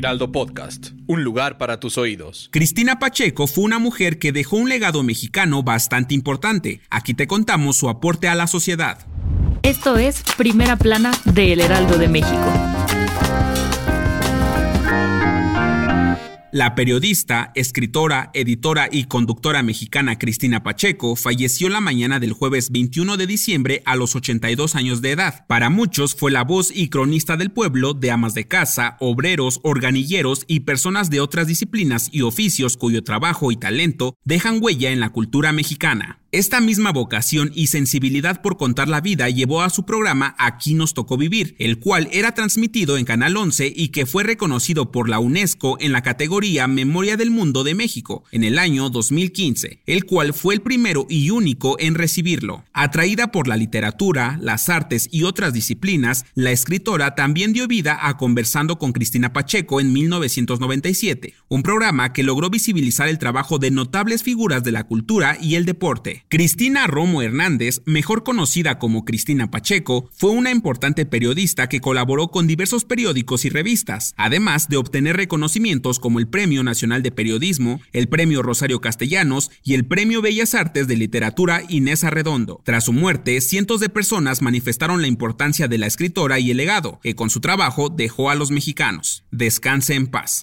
Heraldo Podcast, un lugar para tus oídos. Cristina Pacheco fue una mujer que dejó un legado mexicano bastante importante. Aquí te contamos su aporte a la sociedad. Esto es Primera Plana de El Heraldo de México. La periodista, escritora, editora y conductora mexicana Cristina Pacheco falleció la mañana del jueves 21 de diciembre a los 82 años de edad. Para muchos fue la voz y cronista del pueblo de amas de casa, obreros, organilleros y personas de otras disciplinas y oficios cuyo trabajo y talento dejan huella en la cultura mexicana. Esta misma vocación y sensibilidad por contar la vida llevó a su programa Aquí nos tocó vivir, el cual era transmitido en Canal 11 y que fue reconocido por la UNESCO en la categoría Memoria del Mundo de México en el año 2015, el cual fue el primero y único en recibirlo. Atraída por la literatura, las artes y otras disciplinas, la escritora también dio vida a Conversando con Cristina Pacheco en 1997, un programa que logró visibilizar el trabajo de notables figuras de la cultura y el deporte. Cristina Romo Hernández, mejor conocida como Cristina Pacheco, fue una importante periodista que colaboró con diversos periódicos y revistas, además de obtener reconocimientos como el Premio Nacional de Periodismo, el Premio Rosario Castellanos y el Premio Bellas Artes de Literatura Inés Arredondo. Tras su muerte, cientos de personas manifestaron la importancia de la escritora y el legado que con su trabajo dejó a los mexicanos. Descanse en paz.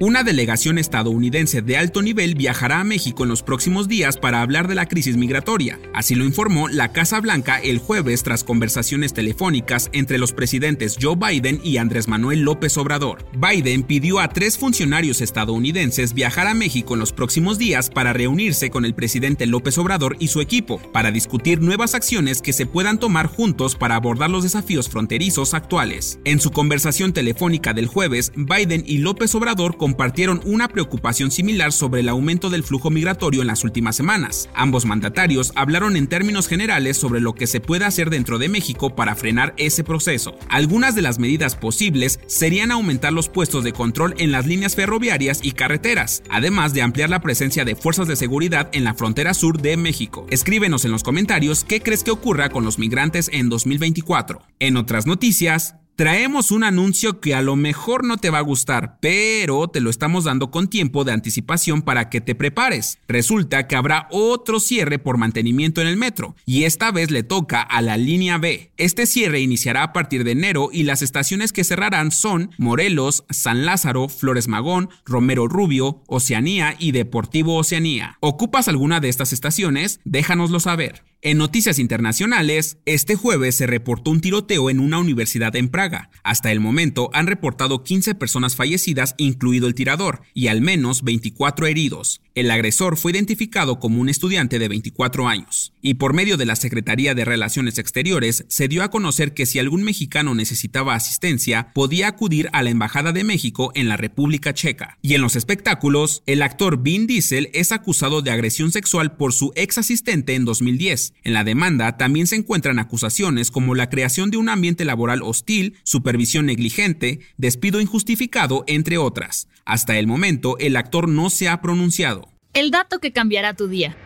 Una delegación estadounidense de alto nivel viajará a México en los próximos días para hablar de la crisis migratoria. Así lo informó la Casa Blanca el jueves tras conversaciones telefónicas entre los presidentes Joe Biden y Andrés Manuel López Obrador. Biden pidió a tres funcionarios estadounidenses viajar a México en los próximos días para reunirse con el presidente López Obrador y su equipo, para discutir nuevas acciones que se puedan tomar juntos para abordar los desafíos fronterizos actuales. En su conversación telefónica del jueves, Biden y López Obrador compartieron una preocupación similar sobre el aumento del flujo migratorio en las últimas semanas. Ambos mandatarios hablaron en términos generales sobre lo que se puede hacer dentro de México para frenar ese proceso. Algunas de las medidas posibles serían aumentar los puestos de control en las líneas ferroviarias y carreteras, además de ampliar la presencia de fuerzas de seguridad en la frontera sur de México. Escríbenos en los comentarios qué crees que ocurra con los migrantes en 2024. En otras noticias, traemos un anuncio que a lo mejor no te va a gustar, pero te lo estamos dando con tiempo de anticipación para que te prepares. Resulta que habrá otro cierre por mantenimiento en el metro, y esta vez le toca a la línea B. Este cierre iniciará a partir de enero y las estaciones que cerrarán son Morelos, San Lázaro, Flores Magón, Romero Rubio, Oceanía y Deportivo Oceanía. ¿Ocupas alguna de estas estaciones? Déjanoslo saber. En noticias internacionales, este jueves se reportó un tiroteo en una universidad en Praga. Hasta el momento han reportado 15 personas fallecidas, incluido el tirador, y al menos 24 heridos. El agresor fue identificado como un estudiante de 24 años, y por medio de la Secretaría de Relaciones Exteriores se dio a conocer que si algún mexicano necesitaba asistencia, podía acudir a la Embajada de México en la República Checa. Y en los espectáculos, el actor Vin Diesel es acusado de agresión sexual por su ex asistente en 2010 en la demanda también se encuentran acusaciones como la creación de un ambiente laboral hostil, supervisión negligente, despido injustificado, entre otras. Hasta el momento, el actor no se ha pronunciado. El dato que cambiará tu día.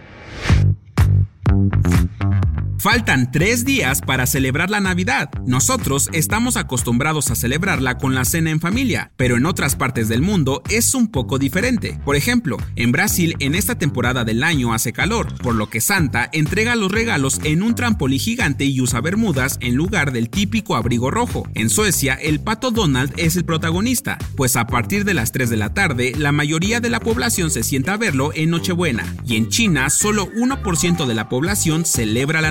Faltan tres días para celebrar la Navidad. Nosotros estamos acostumbrados a celebrarla con la cena en familia, pero en otras partes del mundo es un poco diferente. Por ejemplo, en Brasil en esta temporada del año hace calor, por lo que Santa entrega los regalos en un trampolín gigante y usa bermudas en lugar del típico abrigo rojo. En Suecia, el pato Donald es el protagonista, pues a partir de las 3 de la tarde, la mayoría de la población se sienta a verlo en Nochebuena, y en China solo 1% de la población celebra la